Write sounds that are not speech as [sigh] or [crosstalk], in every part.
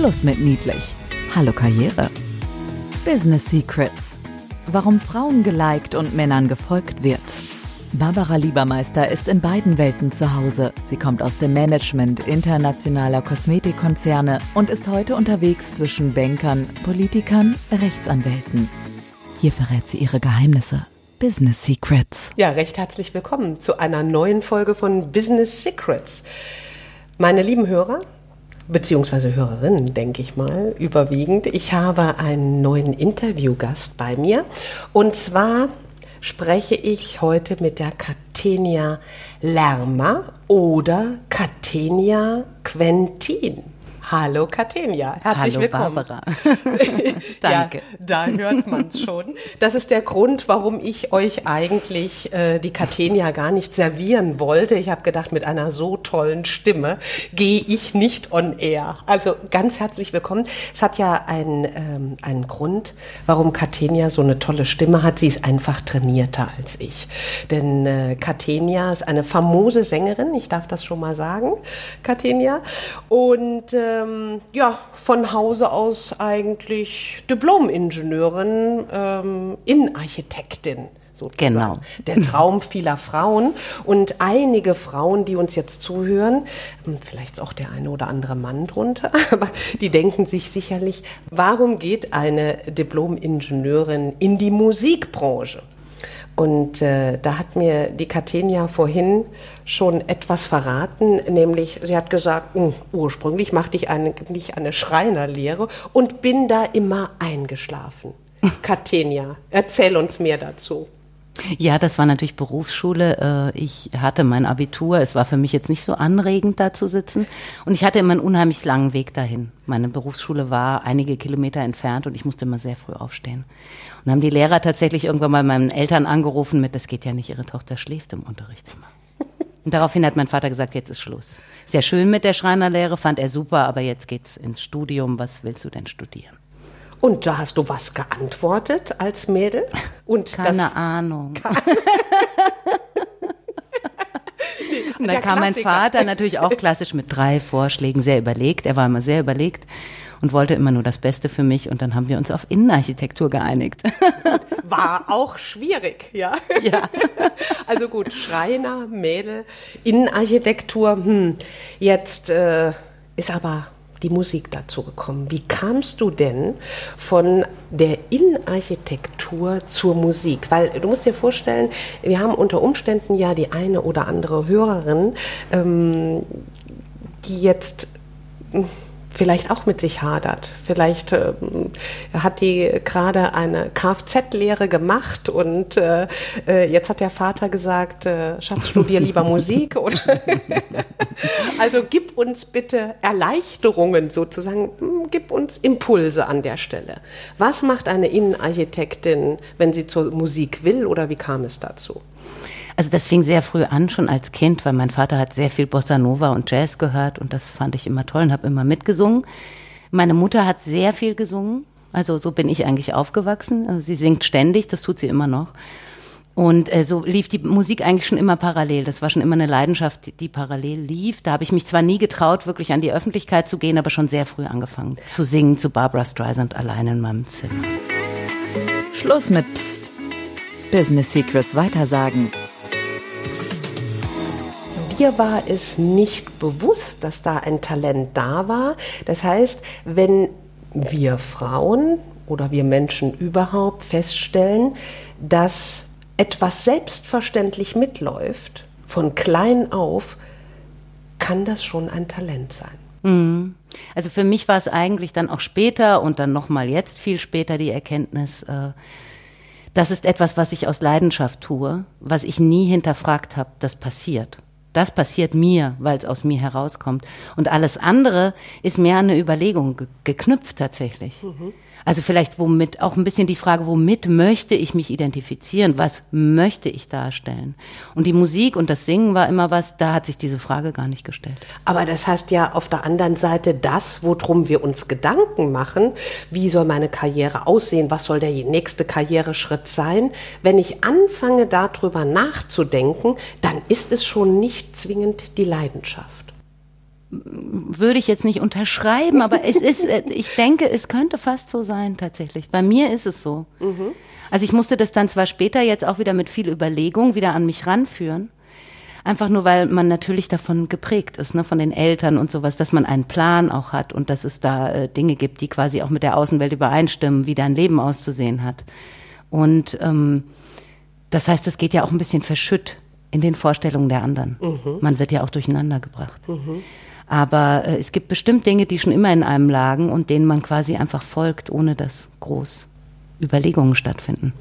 Schluss mit niedlich. Hallo Karriere. Business Secrets. Warum Frauen geliked und Männern gefolgt wird. Barbara Liebermeister ist in beiden Welten zu Hause. Sie kommt aus dem Management internationaler Kosmetikkonzerne und ist heute unterwegs zwischen Bankern, Politikern, Rechtsanwälten. Hier verrät sie ihre Geheimnisse. Business Secrets. Ja, recht herzlich willkommen zu einer neuen Folge von Business Secrets. Meine lieben Hörer, beziehungsweise Hörerinnen, denke ich mal, überwiegend. Ich habe einen neuen Interviewgast bei mir. Und zwar spreche ich heute mit der Catenia Lerma oder Catenia Quentin. Hallo Katenia, herzlich Hallo willkommen. Barbara. [laughs] Danke. Ja, da hört man es schon. Das ist der Grund, warum ich euch eigentlich äh, die Katenia gar nicht servieren wollte. Ich habe gedacht, mit einer so tollen Stimme gehe ich nicht on air. Also ganz herzlich willkommen. Es hat ja einen, ähm, einen Grund, warum Katenia so eine tolle Stimme hat. Sie ist einfach trainierter als ich. Denn äh, Katenia ist eine famose Sängerin, ich darf das schon mal sagen, Katenia. Und äh, ähm, ja, von Hause aus eigentlich Diplom-Ingenieurin, ähm, Innenarchitektin. Sozusagen. Genau. Der Traum vieler Frauen. Und einige Frauen, die uns jetzt zuhören, hm, vielleicht ist auch der eine oder andere Mann drunter, [laughs] aber die denken sich sicherlich, warum geht eine Diplom-Ingenieurin in die Musikbranche? Und äh, da hat mir die Katenia vorhin schon etwas verraten, nämlich sie hat gesagt, hm, ursprünglich machte ich eigentlich eine Schreinerlehre und bin da immer eingeschlafen. [laughs] Katenia, erzähl uns mehr dazu. Ja, das war natürlich Berufsschule. Äh, ich hatte mein Abitur. Es war für mich jetzt nicht so anregend, da zu sitzen. Und ich hatte immer einen unheimlich langen Weg dahin. Meine Berufsschule war einige Kilometer entfernt und ich musste immer sehr früh aufstehen. Und haben die Lehrer tatsächlich irgendwann mal meinen Eltern angerufen mit, das geht ja nicht, ihre Tochter schläft im Unterricht immer. [laughs] Und daraufhin hat mein Vater gesagt, jetzt ist Schluss. Sehr schön mit der Schreinerlehre, fand er super, aber jetzt geht's ins Studium. Was willst du denn studieren? Und da hast du was geantwortet als Mädel? Und Keine [laughs] Ahnung. Und dann kam mein Vater natürlich auch klassisch mit drei Vorschlägen, sehr überlegt. Er war immer sehr überlegt und wollte immer nur das Beste für mich. Und dann haben wir uns auf Innenarchitektur geeinigt. War auch schwierig, ja. Ja. [laughs] Also gut, Schreiner, Mädel, Innenarchitektur. Hm. Jetzt äh, ist aber die Musik dazu gekommen. Wie kamst du denn von der Innenarchitektur zur Musik? Weil du musst dir vorstellen, wir haben unter Umständen ja die eine oder andere Hörerin, ähm, die jetzt vielleicht auch mit sich hadert. Vielleicht äh, hat die gerade eine Kfz-Lehre gemacht und äh, äh, jetzt hat der Vater gesagt, äh, Schatz, studier lieber [laughs] Musik. Oder [laughs] also gib uns bitte Erleichterungen sozusagen, hm, gib uns Impulse an der Stelle. Was macht eine Innenarchitektin, wenn sie zur Musik will oder wie kam es dazu? Also das fing sehr früh an, schon als Kind, weil mein Vater hat sehr viel Bossa Nova und Jazz gehört und das fand ich immer toll und habe immer mitgesungen. Meine Mutter hat sehr viel gesungen, also so bin ich eigentlich aufgewachsen. Also sie singt ständig, das tut sie immer noch. Und äh, so lief die Musik eigentlich schon immer parallel. Das war schon immer eine Leidenschaft, die, die parallel lief. Da habe ich mich zwar nie getraut, wirklich an die Öffentlichkeit zu gehen, aber schon sehr früh angefangen zu singen zu Barbara Streisand allein in meinem Zimmer. Schluss mit Psst. Business Secrets weitersagen mir war es nicht bewusst, dass da ein Talent da war. Das heißt, wenn wir Frauen oder wir Menschen überhaupt feststellen, dass etwas selbstverständlich mitläuft, von klein auf, kann das schon ein Talent sein. Mhm. Also für mich war es eigentlich dann auch später und dann nochmal jetzt viel später die Erkenntnis, äh, das ist etwas, was ich aus Leidenschaft tue, was ich nie hinterfragt habe, das passiert. Das passiert mir, weil es aus mir herauskommt. Und alles andere ist mehr an eine Überlegung ge geknüpft tatsächlich. Mhm. Also vielleicht womit auch ein bisschen die Frage, womit möchte ich mich identifizieren? Was möchte ich darstellen? Und die Musik und das Singen war immer was, da hat sich diese Frage gar nicht gestellt. Aber das heißt ja auf der anderen Seite das, worum wir uns Gedanken machen, wie soll meine Karriere aussehen? Was soll der nächste Karriereschritt sein? Wenn ich anfange darüber nachzudenken, dann ist es schon nicht zwingend die Leidenschaft. Würde ich jetzt nicht unterschreiben, aber es ist, äh, ich denke, es könnte fast so sein tatsächlich. Bei mir ist es so. Mhm. Also ich musste das dann zwar später jetzt auch wieder mit viel Überlegung wieder an mich ranführen. Einfach nur, weil man natürlich davon geprägt ist, ne, von den Eltern und sowas, dass man einen Plan auch hat und dass es da äh, Dinge gibt, die quasi auch mit der Außenwelt übereinstimmen, wie dein Leben auszusehen hat. Und ähm, das heißt, es geht ja auch ein bisschen verschütt in den Vorstellungen der anderen. Mhm. Man wird ja auch durcheinander gebracht. Mhm. Aber äh, es gibt bestimmt Dinge, die schon immer in einem lagen und denen man quasi einfach folgt, ohne dass groß Überlegungen stattfinden.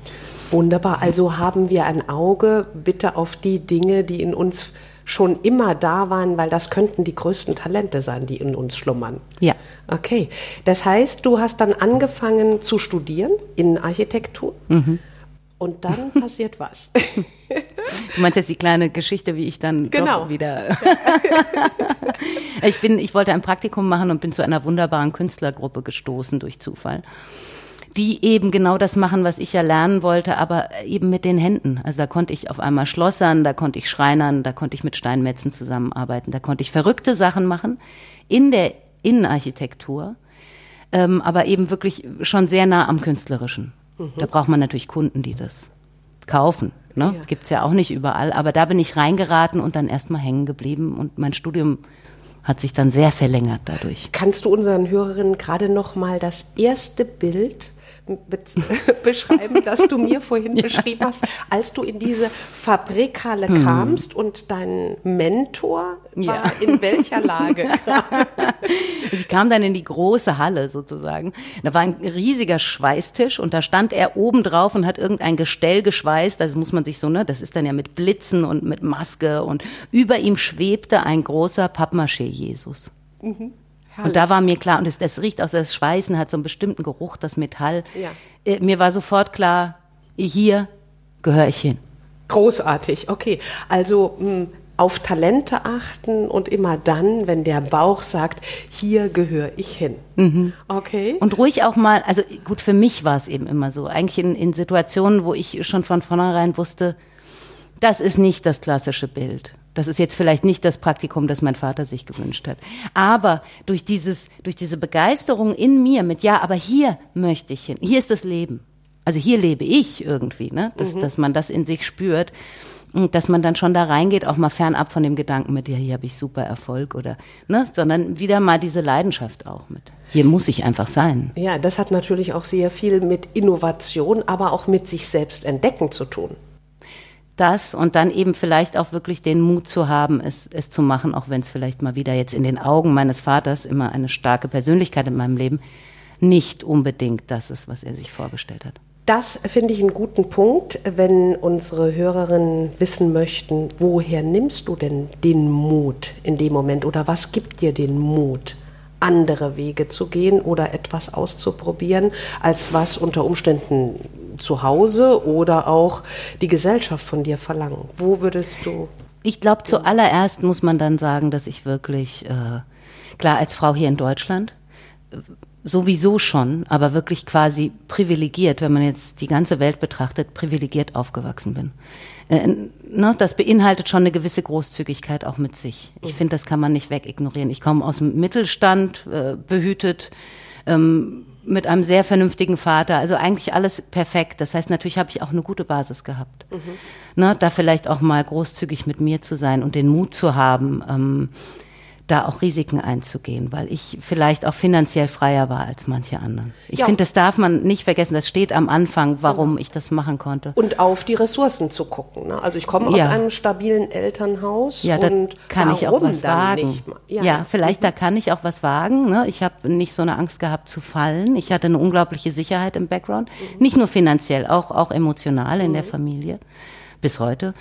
Wunderbar. Also haben wir ein Auge bitte auf die Dinge, die in uns schon immer da waren, weil das könnten die größten Talente sein, die in uns schlummern. Ja. Okay. Das heißt, du hast dann angefangen zu studieren in Architektur. Mhm. Und dann [laughs] passiert was. Du meinst jetzt die kleine Geschichte, wie ich dann genau. wieder. [laughs] ich bin, ich wollte ein Praktikum machen und bin zu einer wunderbaren Künstlergruppe gestoßen durch Zufall die eben genau das machen, was ich ja lernen wollte, aber eben mit den Händen. Also da konnte ich auf einmal schlossern, da konnte ich schreinern, da konnte ich mit Steinmetzen zusammenarbeiten, da konnte ich verrückte Sachen machen in der Innenarchitektur, ähm, aber eben wirklich schon sehr nah am Künstlerischen. Mhm. Da braucht man natürlich Kunden, die das kaufen. Ne? Ja. Gibt es ja auch nicht überall, aber da bin ich reingeraten und dann erstmal hängen geblieben und mein Studium hat sich dann sehr verlängert dadurch. Kannst du unseren Hörerinnen gerade noch mal das erste Bild [laughs] beschreiben, das du mir vorhin [laughs] ja. beschrieben hast, als du in diese Fabrikhalle hm. kamst und dein Mentor war ja. in welcher Lage? [laughs] ich kam dann in die große Halle sozusagen. Da war ein riesiger Schweißtisch und da stand er oben drauf und hat irgendein Gestell geschweißt. Das muss man sich so, ne, das ist dann ja mit Blitzen und mit Maske und über ihm schwebte ein großer Pappmaché-Jesus. Mhm. Und da war mir klar, und das, das riecht auch, das Schweißen hat so einen bestimmten Geruch, das Metall. Ja. Äh, mir war sofort klar, hier gehöre ich hin. Großartig, okay. Also mh, hm, auf Talente achten und immer dann, wenn der Bauch sagt, hier gehöre ich hin. Mhm. Okay. Und ruhig auch mal, also gut, für mich war es eben immer so. Eigentlich in, in Situationen, wo ich schon von vornherein wusste, das ist nicht das klassische Bild. Das ist jetzt vielleicht nicht das Praktikum, das mein Vater sich gewünscht hat. Aber durch dieses, durch diese Begeisterung in mir mit, ja, aber hier möchte ich hin. Hier ist das Leben. Also hier lebe ich irgendwie, ne? Dass, mhm. dass man das in sich spürt. Und dass man dann schon da reingeht, auch mal fernab von dem Gedanken mit, ja, hier habe ich super Erfolg oder, ne, sondern wieder mal diese Leidenschaft auch mit. Hier muss ich einfach sein. Ja, das hat natürlich auch sehr viel mit Innovation, aber auch mit sich selbst entdecken zu tun das und dann eben vielleicht auch wirklich den Mut zu haben, es, es zu machen, auch wenn es vielleicht mal wieder jetzt in den Augen meines Vaters immer eine starke Persönlichkeit in meinem Leben nicht unbedingt das ist, was er sich vorgestellt hat. Das finde ich einen guten Punkt, wenn unsere Hörerinnen wissen möchten, woher nimmst du denn den Mut in dem Moment oder was gibt dir den Mut? andere Wege zu gehen oder etwas auszuprobieren, als was unter Umständen zu Hause oder auch die Gesellschaft von dir verlangen? Wo würdest du? Ich glaube, zuallererst muss man dann sagen, dass ich wirklich, äh, klar, als Frau hier in Deutschland, äh, sowieso schon, aber wirklich quasi privilegiert, wenn man jetzt die ganze Welt betrachtet, privilegiert aufgewachsen bin. Äh, ne, das beinhaltet schon eine gewisse Großzügigkeit auch mit sich. Ich mhm. finde, das kann man nicht wegignorieren. Ich komme aus dem Mittelstand, äh, behütet, ähm, mit einem sehr vernünftigen Vater. Also eigentlich alles perfekt. Das heißt, natürlich habe ich auch eine gute Basis gehabt. Mhm. Ne, da vielleicht auch mal großzügig mit mir zu sein und den Mut zu haben, ähm, da auch Risiken einzugehen, weil ich vielleicht auch finanziell freier war als manche anderen. Ich ja. finde, das darf man nicht vergessen. Das steht am Anfang, warum ja. ich das machen konnte. Und auf die Ressourcen zu gucken. Ne? Also ich komme aus ja. einem stabilen Elternhaus. Ja, da kann ich auch was wagen. Ja, vielleicht da kann ich auch was wagen. Ne? Ich habe nicht so eine Angst gehabt zu fallen. Ich hatte eine unglaubliche Sicherheit im Background. Mhm. Nicht nur finanziell, auch, auch emotional in mhm. der Familie. Bis heute.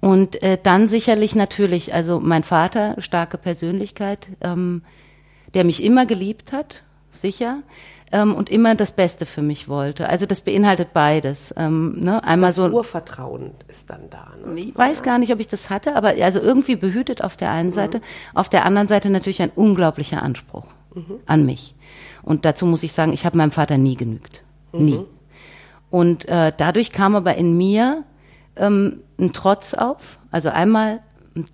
Und äh, dann sicherlich natürlich, also mein Vater, starke Persönlichkeit, ähm, der mich immer geliebt hat, sicher, ähm, und immer das Beste für mich wollte. Also das beinhaltet beides. Ähm, ne? Einmal das so Urvertrauen ist dann da. Ne? Ich weiß gar nicht, ob ich das hatte, aber also irgendwie behütet auf der einen mhm. Seite, auf der anderen Seite natürlich ein unglaublicher Anspruch mhm. an mich. Und dazu muss ich sagen, ich habe meinem Vater nie genügt, mhm. nie. Und äh, dadurch kam aber in mir ähm, ein Trotz auf. Also einmal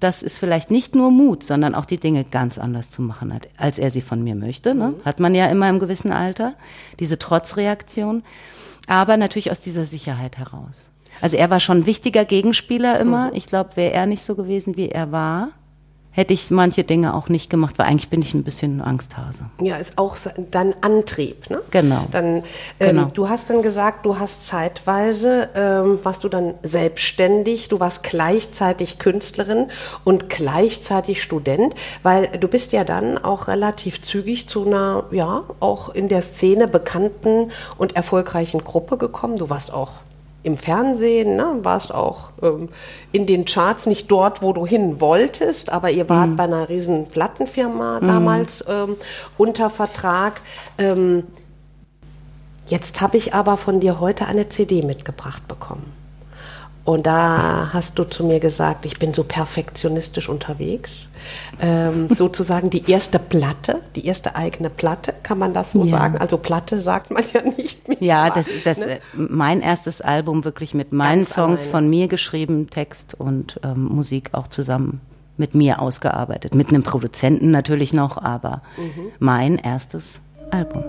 das ist vielleicht nicht nur Mut, sondern auch die Dinge ganz anders zu machen, als er sie von mir möchte. Ne? Mhm. Hat man ja immer im gewissen Alter, diese Trotzreaktion. Aber natürlich aus dieser Sicherheit heraus. Also er war schon ein wichtiger Gegenspieler immer. Mhm. Ich glaube, wäre er nicht so gewesen, wie er war, hätte ich manche Dinge auch nicht gemacht, weil eigentlich bin ich ein bisschen Angsthase. Ja, ist auch dein Antrieb, ne? Genau. Dann, ähm, genau. Du hast dann gesagt, du hast zeitweise, ähm, warst du dann selbstständig, du warst gleichzeitig Künstlerin und gleichzeitig Student, weil du bist ja dann auch relativ zügig zu einer, ja, auch in der Szene bekannten und erfolgreichen Gruppe gekommen. Du warst auch im Fernsehen, ne? warst auch ähm, in den Charts, nicht dort, wo du hin wolltest, aber ihr wart mhm. bei einer riesen Plattenfirma mhm. damals ähm, unter Vertrag. Ähm, jetzt habe ich aber von dir heute eine CD mitgebracht bekommen. Und da hast du zu mir gesagt, ich bin so perfektionistisch unterwegs. Ähm, [laughs] sozusagen die erste Platte, die erste eigene Platte, kann man das so ja. sagen? Also Platte sagt man ja nicht mehr. Ja, das, das ne? mein erstes Album wirklich mit meinen Ganz Songs alleine. von mir geschrieben, Text und ähm, Musik auch zusammen mit mir ausgearbeitet. Mit einem Produzenten natürlich noch, aber mhm. mein erstes Album.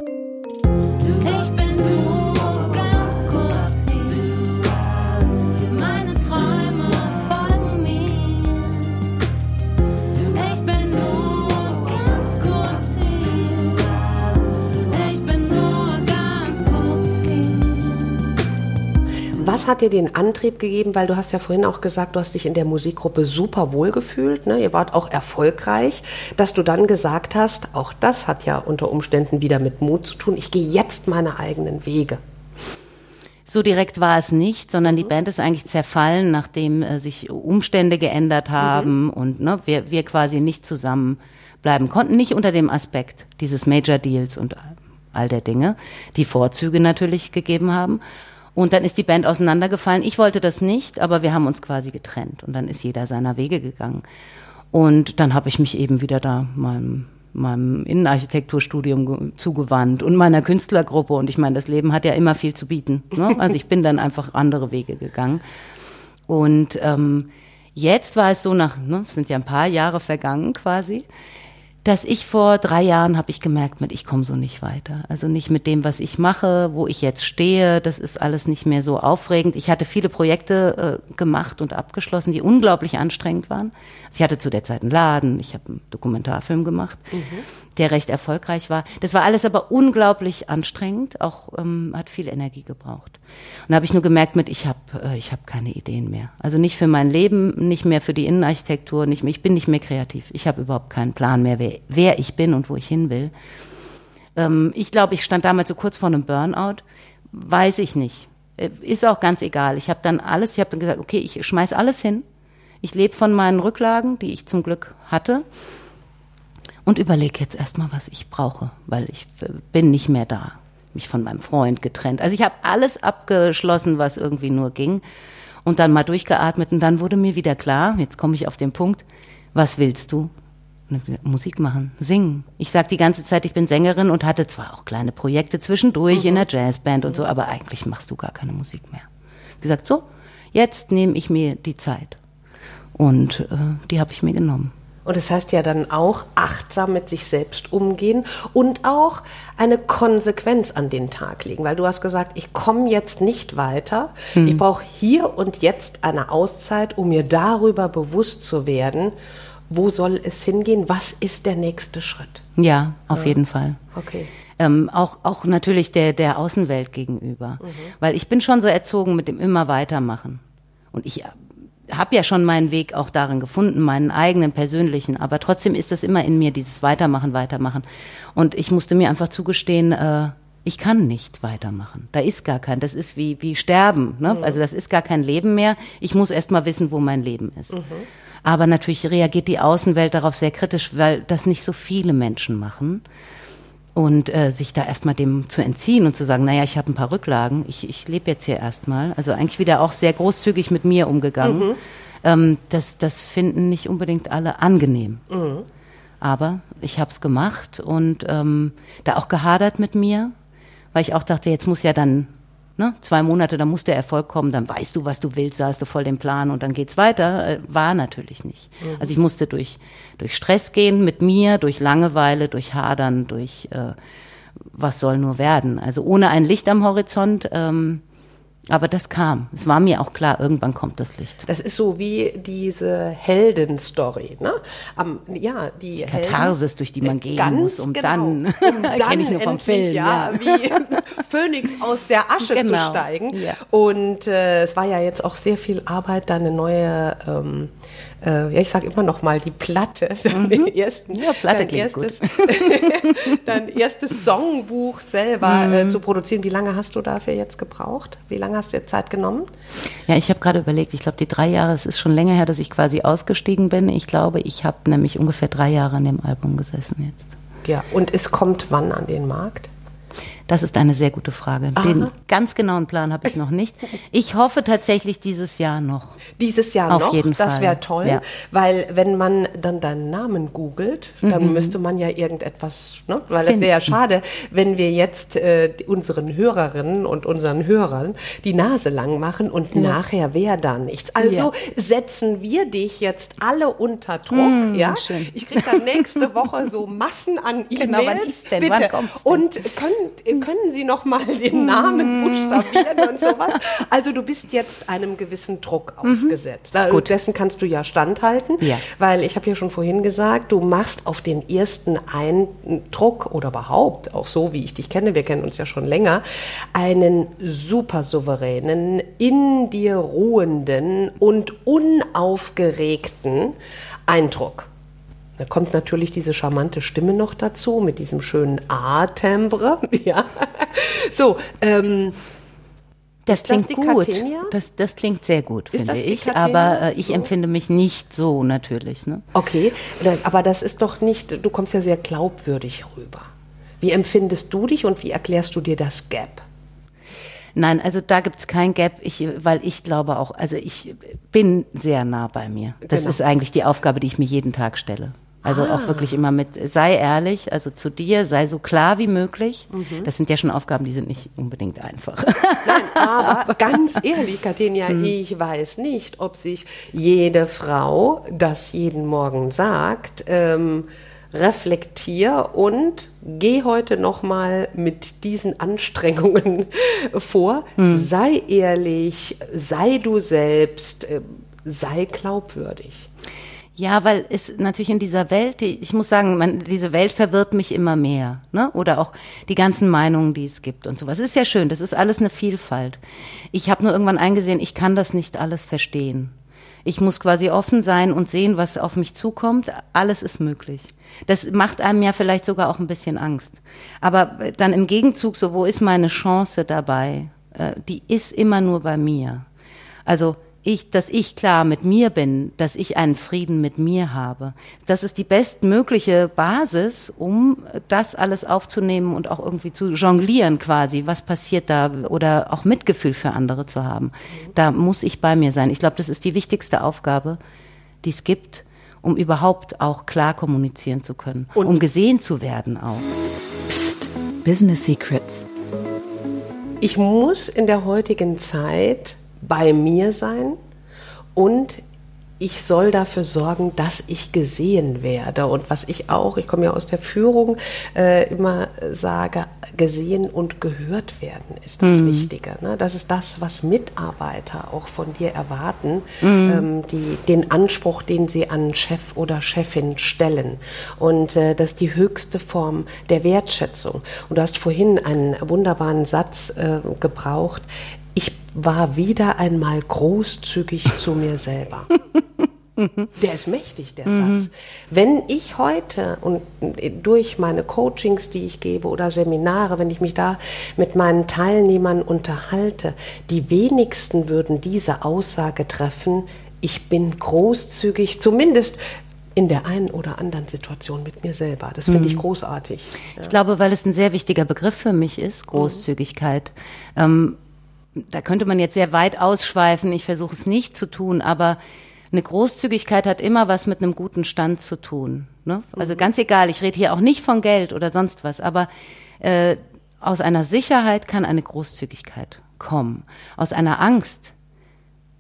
Was hat dir den Antrieb gegeben? Weil du hast ja vorhin auch gesagt, du hast dich in der Musikgruppe super wohl gefühlt. Ne? Ihr wart auch erfolgreich, dass du dann gesagt hast, auch das hat ja unter Umständen wieder mit Mut zu tun. Ich gehe jetzt meine eigenen Wege. So direkt war es nicht, sondern die mhm. Band ist eigentlich zerfallen, nachdem äh, sich Umstände geändert haben mhm. und ne, wir, wir quasi nicht zusammen bleiben konnten. Nicht unter dem Aspekt dieses Major Deals und all der Dinge, die Vorzüge natürlich gegeben haben. Und dann ist die Band auseinandergefallen. Ich wollte das nicht, aber wir haben uns quasi getrennt. Und dann ist jeder seiner Wege gegangen. Und dann habe ich mich eben wieder da meinem, meinem Innenarchitekturstudium zugewandt und meiner Künstlergruppe. Und ich meine, das Leben hat ja immer viel zu bieten. Ne? [laughs] Also ich bin dann einfach andere Wege gegangen. Und ähm, jetzt war es so nach, ne, es sind ja ein paar Jahre vergangen quasi, dass ich vor drei Jahren habe ich gemerkt, mit ich komme so nicht weiter. Also nicht mit dem, was ich mache, wo ich jetzt stehe. Das ist alles nicht mehr so aufregend. Ich hatte viele Projekte äh, gemacht und abgeschlossen, die unglaublich anstrengend waren. Ich hatte zu der Zeit einen Laden, ich habe einen Dokumentarfilm gemacht, mhm. der recht erfolgreich war. Das war alles aber unglaublich anstrengend, auch ähm, hat viel Energie gebraucht. Und da habe ich nur gemerkt, mit ich habe äh, ich habe keine Ideen mehr. Also nicht für mein Leben, nicht mehr für die Innenarchitektur, nicht mehr, ich bin nicht mehr kreativ. Ich habe überhaupt keinen Plan mehr, wer, wer ich bin und wo ich hin will. Ähm, ich glaube, ich stand damals so kurz vor einem Burnout. Weiß ich nicht. Äh, ist auch ganz egal. Ich habe dann alles, ich habe dann gesagt, okay, ich schmeiß alles hin ich lebe von meinen Rücklagen, die ich zum Glück hatte. Und überlege jetzt erstmal, was ich brauche, weil ich äh, bin nicht mehr da. Mich von meinem Freund getrennt. Also ich habe alles abgeschlossen, was irgendwie nur ging. Und dann mal durchgeatmet und dann wurde mir wieder klar, jetzt komme ich auf den Punkt, was willst du? Musik machen, singen. Ich sage die ganze Zeit, ich bin Sängerin und hatte zwar auch kleine Projekte zwischendurch mhm. in der Jazzband und so, aber eigentlich machst du gar keine Musik mehr. Ich gesagt, so, jetzt nehme ich mir die Zeit. Und äh, die habe ich mir genommen. Und das heißt ja dann auch achtsam mit sich selbst umgehen und auch eine Konsequenz an den Tag legen, weil du hast gesagt, ich komme jetzt nicht weiter. Hm. Ich brauche hier und jetzt eine Auszeit, um mir darüber bewusst zu werden, wo soll es hingehen, was ist der nächste Schritt. Ja, auf ja. jeden Fall. Okay. Ähm, auch, auch natürlich der, der Außenwelt gegenüber. Mhm. Weil ich bin schon so erzogen mit dem immer weitermachen. Und ich habe ja schon meinen Weg auch darin gefunden, meinen eigenen persönlichen, aber trotzdem ist das immer in mir, dieses Weitermachen, Weitermachen. Und ich musste mir einfach zugestehen, äh, ich kann nicht weitermachen. Da ist gar kein, das ist wie, wie Sterben. Ne? Mhm. Also das ist gar kein Leben mehr. Ich muss erst mal wissen, wo mein Leben ist. Mhm. Aber natürlich reagiert die Außenwelt darauf sehr kritisch, weil das nicht so viele Menschen machen und äh, sich da erstmal dem zu entziehen und zu sagen, naja, ich habe ein paar Rücklagen, ich, ich lebe jetzt hier erstmal. Also eigentlich wieder auch sehr großzügig mit mir umgegangen. Mhm. Ähm, das, das finden nicht unbedingt alle angenehm. Mhm. Aber ich habe es gemacht und ähm, da auch gehadert mit mir, weil ich auch dachte, jetzt muss ja dann ne, zwei Monate, da muss der Erfolg kommen, dann weißt du, was du willst, da hast du voll den Plan und dann geht's weiter. Äh, war natürlich nicht. Mhm. Also ich musste durch, durch Stress gehen mit mir, durch Langeweile, durch Hadern, durch äh, was soll nur werden. Also ohne ein Licht am Horizont. Ähm, aber das kam. Es war mir auch klar, irgendwann kommt das Licht. Das ist so wie diese Heldenstory, ne? Am, ja, die, die Katharsis, Helden, durch die man gehen muss, um genau, dann, um [laughs] dann ich nur vom Film, ja, ja. wie [laughs] Phönix aus der Asche genau. zu steigen. Ja. Und äh, es war ja jetzt auch sehr viel Arbeit, da eine neue ähm, äh, ja, ich sage immer noch mal die Platte, [laughs] mhm. ersten, ja, Platte dein, erstes, [laughs] dein erstes Songbuch selber äh, mhm. äh, zu produzieren. Wie lange hast du dafür jetzt gebraucht? Wie lange hast du dir Zeit genommen? Ja, ich habe gerade überlegt, ich glaube, die drei Jahre, es ist schon länger her, dass ich quasi ausgestiegen bin. Ich glaube, ich habe nämlich ungefähr drei Jahre an dem Album gesessen jetzt. Ja, und es kommt wann an den Markt? Das ist eine sehr gute Frage. Aha. Den ganz genauen Plan habe ich noch nicht. Ich hoffe tatsächlich dieses Jahr noch. Dieses Jahr Auf noch? Jeden das wäre toll, ja. weil wenn man dann deinen Namen googelt, dann mhm. müsste man ja irgendetwas, ne? weil es wäre ja schade, wenn wir jetzt äh, unseren Hörerinnen und unseren Hörern die Nase lang machen und ja. nachher wäre da nichts. Also ja. setzen wir dich jetzt alle unter Druck, mhm, ja? Schön. Ich kriege dann nächste Woche so Massen an E-Mails. Genau, wann ist denn? Bitte. Wann kommt's denn? Und könnt, können Sie noch mal den Namen buchstabieren und sowas? Also du bist jetzt einem gewissen Druck mhm. ausgesetzt. Mhm. Gut. Dessen kannst du ja standhalten, ja. weil ich habe ja schon vorhin gesagt, du machst auf den ersten Eindruck oder überhaupt auch so, wie ich dich kenne, wir kennen uns ja schon länger, einen super souveränen, in dir ruhenden und unaufgeregten Eindruck. Da kommt natürlich diese charmante Stimme noch dazu mit diesem schönen A-Timbre. [laughs] Ja. So, ähm, das klingt das gut. Das, das klingt sehr gut, ist finde ich. Aber äh, ich so? empfinde mich nicht so natürlich. Ne? Okay, aber das ist doch nicht, du kommst ja sehr glaubwürdig rüber. Wie empfindest du dich und wie erklärst du dir das Gap? Nein, also da gibt es kein Gap, ich, weil ich glaube auch, also ich bin sehr nah bei mir. Das genau. ist eigentlich die Aufgabe, die ich mir jeden Tag stelle. Also ah. auch wirklich immer mit, sei ehrlich, also zu dir, sei so klar wie möglich. Mhm. Das sind ja schon Aufgaben, die sind nicht unbedingt einfach. Nein, aber [laughs] ganz ehrlich, Katenia, mhm. ich weiß nicht, ob sich jede Frau das jeden Morgen sagt. Ähm, reflektier und geh heute noch mal mit diesen Anstrengungen [laughs] vor. Mhm. Sei ehrlich, sei du selbst, äh, sei glaubwürdig. Ja, weil es natürlich in dieser Welt, die, ich muss sagen, man, diese Welt verwirrt mich immer mehr. Ne? Oder auch die ganzen Meinungen, die es gibt und sowas. Ist ja schön, das ist alles eine Vielfalt. Ich habe nur irgendwann eingesehen, ich kann das nicht alles verstehen. Ich muss quasi offen sein und sehen, was auf mich zukommt. Alles ist möglich. Das macht einem ja vielleicht sogar auch ein bisschen Angst. Aber dann im Gegenzug, so, wo ist meine Chance dabei? Äh, die ist immer nur bei mir. Also ich, dass ich klar mit mir bin, dass ich einen Frieden mit mir habe. Das ist die bestmögliche Basis, um das alles aufzunehmen und auch irgendwie zu jonglieren quasi. Was passiert da? Oder auch Mitgefühl für andere zu haben. Da muss ich bei mir sein. Ich glaube, das ist die wichtigste Aufgabe, die es gibt, um überhaupt auch klar kommunizieren zu können. Und um gesehen zu werden auch. Psst, Business Secrets. Ich muss in der heutigen Zeit bei mir sein und ich soll dafür sorgen, dass ich gesehen werde. Und was ich auch, ich komme ja aus der Führung, äh, immer sage, gesehen und gehört werden ist das mhm. Wichtige. Ne? Das ist das, was Mitarbeiter auch von dir erwarten, mhm. ähm, die, den Anspruch, den sie an Chef oder Chefin stellen. Und äh, das ist die höchste Form der Wertschätzung. Und du hast vorhin einen wunderbaren Satz äh, gebraucht, war wieder einmal großzügig zu mir selber. [laughs] Der ist mächtig, der mhm. Satz. Wenn ich heute und durch meine Coachings, die ich gebe oder Seminare, wenn ich mich da mit meinen Teilnehmern unterhalte, die wenigsten würden diese Aussage treffen, ich bin großzügig, zumindest in der einen oder anderen Situation mit mir selber. Das finde ich mhm. großartig. Ja. Ich glaube, weil es ein sehr wichtiger Begriff für mich ist, Großzügigkeit. Mhm. Ähm, da könnte man jetzt sehr weit ausschweifen, ich versuche es nicht zu tun, aber eine Großzügigkeit hat immer was mit einem guten Stand zu tun. Ne? Also mhm. ganz egal, ich rede hier auch nicht von Geld oder sonst was, aber äh, aus einer Sicherheit kann eine Großzügigkeit kommen, aus einer Angst,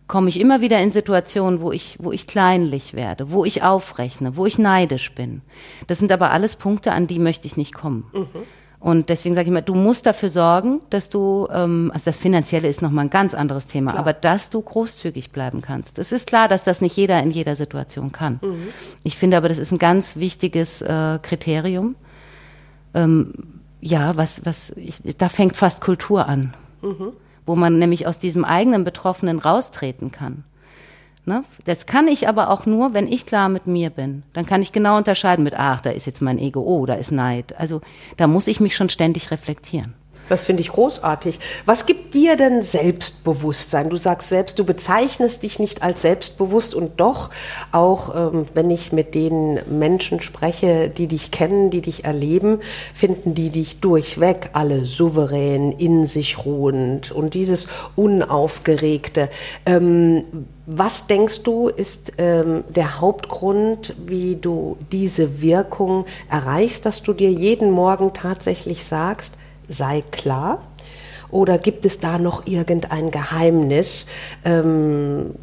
komme ich immer wieder in Situationen, wo ich, wo ich kleinlich werde, wo ich aufrechne, wo ich neidisch bin. Das sind aber alles Punkte, an die möchte ich nicht kommen. Mhm. Und deswegen sage ich mal, du musst dafür sorgen, dass du, ähm, also das Finanzielle ist nochmal ein ganz anderes Thema, klar. aber dass du großzügig bleiben kannst. Es ist klar, dass das nicht jeder in jeder Situation kann. Mhm. Ich finde aber, das ist ein ganz wichtiges äh, Kriterium. Ähm, ja, was, was, ich, da fängt fast Kultur an. Mhm wo man nämlich aus diesem eigenen Betroffenen raustreten kann. Ne? Das kann ich aber auch nur, wenn ich klar mit mir bin. Dann kann ich genau unterscheiden mit, ach, da ist jetzt mein Ego, oh, da ist Neid. Also da muss ich mich schon ständig reflektieren. Das finde ich großartig. Was gibt dir denn Selbstbewusstsein? Du sagst selbst, du bezeichnest dich nicht als selbstbewusst und doch, auch ähm, wenn ich mit den Menschen spreche, die dich kennen, die dich erleben, finden die dich durchweg alle souverän, in sich ruhend und dieses Unaufgeregte. Ähm, was denkst du, ist ähm, der Hauptgrund, wie du diese Wirkung erreichst, dass du dir jeden Morgen tatsächlich sagst, sei klar? Oder gibt es da noch irgendein Geheimnis? Ähm,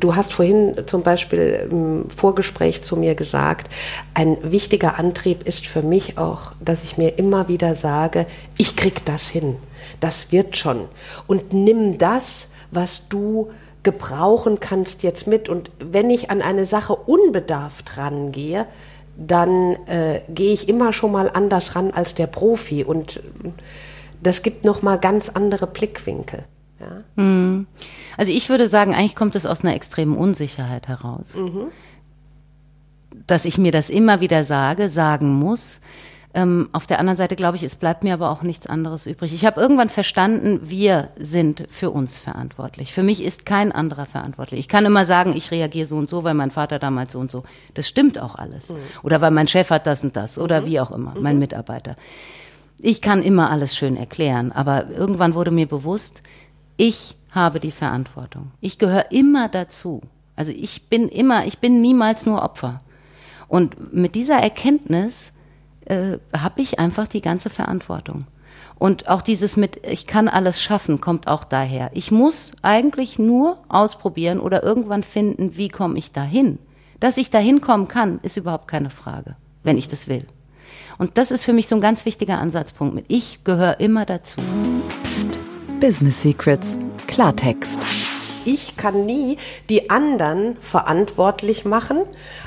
du hast vorhin zum Beispiel im Vorgespräch zu mir gesagt, ein wichtiger Antrieb ist für mich auch, dass ich mir immer wieder sage, ich krieg das hin, das wird schon. Und nimm das, was du gebrauchen kannst jetzt mit. Und wenn ich an eine Sache unbedarft rangehe, dann äh, gehe ich immer schon mal anders ran als der Profi und das gibt noch mal ganz andere Blickwinkel. Ja? Hm. Also ich würde sagen, eigentlich kommt es aus einer extremen Unsicherheit heraus, mhm. dass ich mir das immer wieder sage, sagen muss, ähm, auf der anderen Seite glaube ich, es bleibt mir aber auch nichts anderes übrig. Ich habe irgendwann verstanden, wir sind für uns verantwortlich. Für mich ist kein anderer verantwortlich. Ich kann immer sagen, ich reagiere so und so, weil mein Vater damals so und so. Das stimmt auch alles. Mhm. Oder weil mein Chef hat das und das. Oder mhm. wie auch immer, mein mhm. Mitarbeiter. Ich kann immer alles schön erklären, aber irgendwann wurde mir bewusst, ich habe die Verantwortung. Ich gehöre immer dazu. Also ich bin immer, ich bin niemals nur Opfer. Und mit dieser Erkenntnis äh, habe ich einfach die ganze Verantwortung. Und auch dieses mit, ich kann alles schaffen, kommt auch daher. Ich muss eigentlich nur ausprobieren oder irgendwann finden, wie komme ich dahin. Dass ich dahin kommen kann, ist überhaupt keine Frage, wenn ich das will. Und das ist für mich so ein ganz wichtiger Ansatzpunkt. Ich gehöre immer dazu. Psst, Business Secrets, Klartext ich kann nie die anderen verantwortlich machen.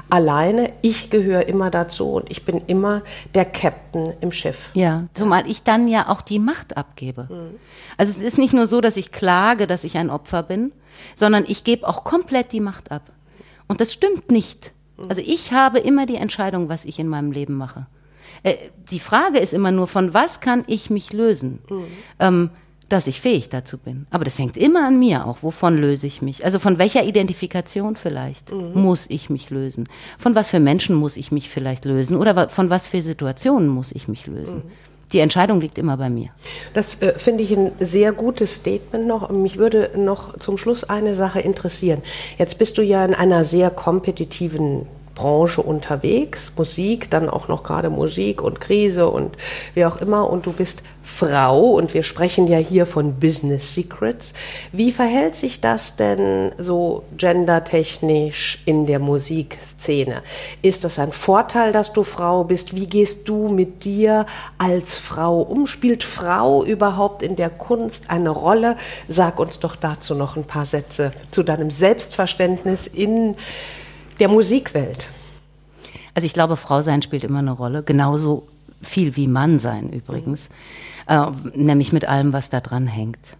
Alleine, ich gehöre immer dazu und ich bin immer der Captain im Schiff. Ja, zumal ich dann ja auch die Macht abgebe. Mhm. Also es ist nicht nur so, dass ich klage, dass ich ein Opfer bin, sondern ich gebe auch komplett die Macht ab. Und das stimmt nicht. Mhm. Also ich habe immer die Entscheidung, was ich in meinem Leben mache. Äh, die Frage ist immer nur, von was kann ich mich lösen? Mhm. Ähm, dass ich fähig dazu bin. Aber das hängt immer an mir auch. Wovon löse ich mich? Also von welcher Identifikation vielleicht mhm. muss ich mich lösen? Von was für Menschen muss ich mich vielleicht lösen? Oder von was für Situationen muss ich mich lösen? Mhm. Die Entscheidung liegt immer bei mir. Das äh, finde ich ein sehr gutes Statement noch. Mich würde noch zum Schluss eine Sache interessieren. Jetzt bist du ja in einer sehr kompetitiven Branche unterwegs, Musik, dann auch noch gerade Musik und Krise und wie auch immer. Und du bist Frau und wir sprechen ja hier von Business Secrets. Wie verhält sich das denn so gendertechnisch in der Musikszene? Ist das ein Vorteil, dass du Frau bist? Wie gehst du mit dir als Frau um? Spielt Frau überhaupt in der Kunst eine Rolle? Sag uns doch dazu noch ein paar Sätze zu deinem Selbstverständnis in der Musikwelt? Also ich glaube, Frau sein spielt immer eine Rolle, genauso viel wie Mann sein übrigens, äh, nämlich mit allem, was da dran hängt.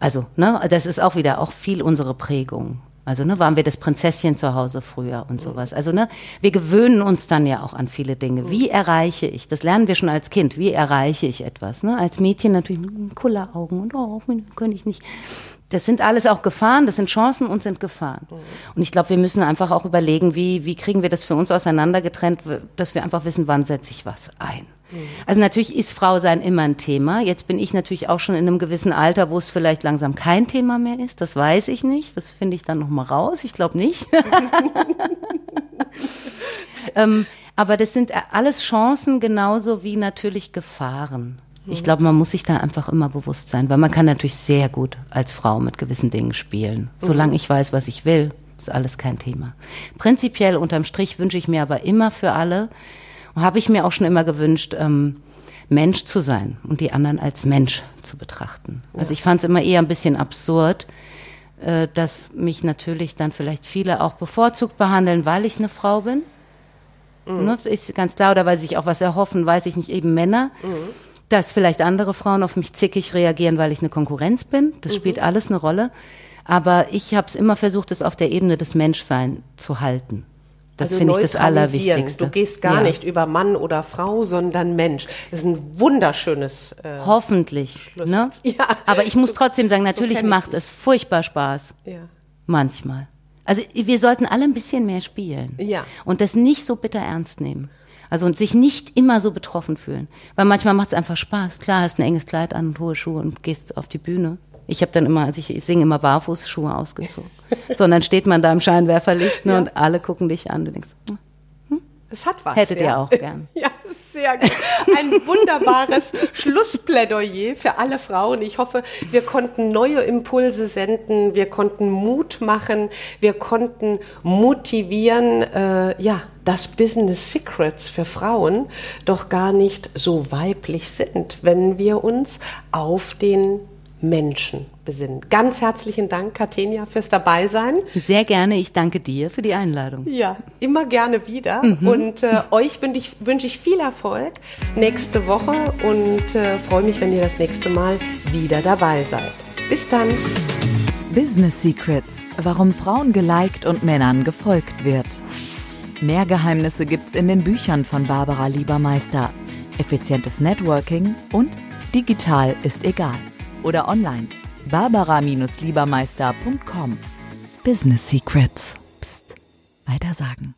Also, ne, das ist auch wieder auch viel unsere Prägung. Also, ne, waren wir das Prinzesschen zu Hause früher und sowas. Also, ne, wir gewöhnen uns dann ja auch an viele Dinge. Wie erreiche ich? Das lernen wir schon als Kind. Wie erreiche ich etwas? Ne? Als Mädchen natürlich Kulleraugen und oh, könnte ich nicht das sind alles auch Gefahren, das sind Chancen und sind Gefahren. Und ich glaube, wir müssen einfach auch überlegen, wie, wie kriegen wir das für uns auseinandergetrennt, dass wir einfach wissen, wann setze ich was ein. Also natürlich ist Frau sein immer ein Thema. Jetzt bin ich natürlich auch schon in einem gewissen Alter, wo es vielleicht langsam kein Thema mehr ist. Das weiß ich nicht. Das finde ich dann noch mal raus. Ich glaube nicht. [laughs] [laughs] ähm, aber das sind alles Chancen genauso wie natürlich Gefahren. Ich glaube, man muss sich da einfach immer bewusst sein, weil man kann natürlich sehr gut als Frau mit gewissen Dingen spielen. Solange ich weiß, was ich will, ist alles kein Thema. Prinzipiell unterm Strich wünsche ich mir aber immer für alle, habe ich mir auch schon immer gewünscht, ähm, Mensch zu sein und die anderen als Mensch zu betrachten. Ja. Also ich fand es immer eher ein bisschen absurd, äh, dass mich natürlich dann vielleicht viele auch bevorzugt behandeln, weil ich eine Frau bin. Mhm. Ne, ist ganz klar, oder weil sie sich auch was erhoffen, weiß ich nicht, eben Männer. Mhm. Dass vielleicht andere Frauen auf mich zickig reagieren, weil ich eine Konkurrenz bin. Das mhm. spielt alles eine Rolle. Aber ich habe es immer versucht, es auf der Ebene des Menschseins zu halten. Das also finde ich das Allerwichtigste. Du gehst gar ja. nicht über Mann oder Frau, sondern Mensch. Das ist ein wunderschönes. Äh, Hoffentlich. Ne? [laughs] Ja. Aber ich muss trotzdem sagen, natürlich so macht es furchtbar Spaß. Ja. Manchmal. Also wir sollten alle ein bisschen mehr spielen. Ja. Und das nicht so bitter ernst nehmen. Also und sich nicht immer so betroffen fühlen. Weil manchmal macht es einfach Spaß. Klar, hast ein enges Kleid an und hohe Schuhe und gehst auf die Bühne. Ich habe dann immer, also ich, ich singe immer Barfußschuhe ausgezogen. [laughs] so, und dann steht man da im Scheinwerferlicht ne, ja. und alle gucken dich an. Du denkst, hm? Es hat was. Hättet ja. ihr auch gern. [laughs] ja, sehr gut. Ein wunderbares [laughs] Schlussplädoyer für alle Frauen. Ich hoffe, wir konnten neue Impulse senden, wir konnten Mut machen, wir konnten motivieren, äh, ja, dass Business Secrets für Frauen doch gar nicht so weiblich sind, wenn wir uns auf den Menschen besinnen. Ganz herzlichen Dank, Katenia, fürs Dabeisein. Sehr gerne. Ich danke dir für die Einladung. Ja, immer gerne wieder. Mhm. Und äh, euch wünsche ich, wünsch ich viel Erfolg nächste Woche und äh, freue mich, wenn ihr das nächste Mal wieder dabei seid. Bis dann. Business Secrets. Warum Frauen geliked und Männern gefolgt wird. Mehr Geheimnisse gibt's in den Büchern von Barbara Liebermeister. Effizientes Networking und digital ist egal oder online barbara-liebermeister.com. Business Secrets. Psst, weiter sagen.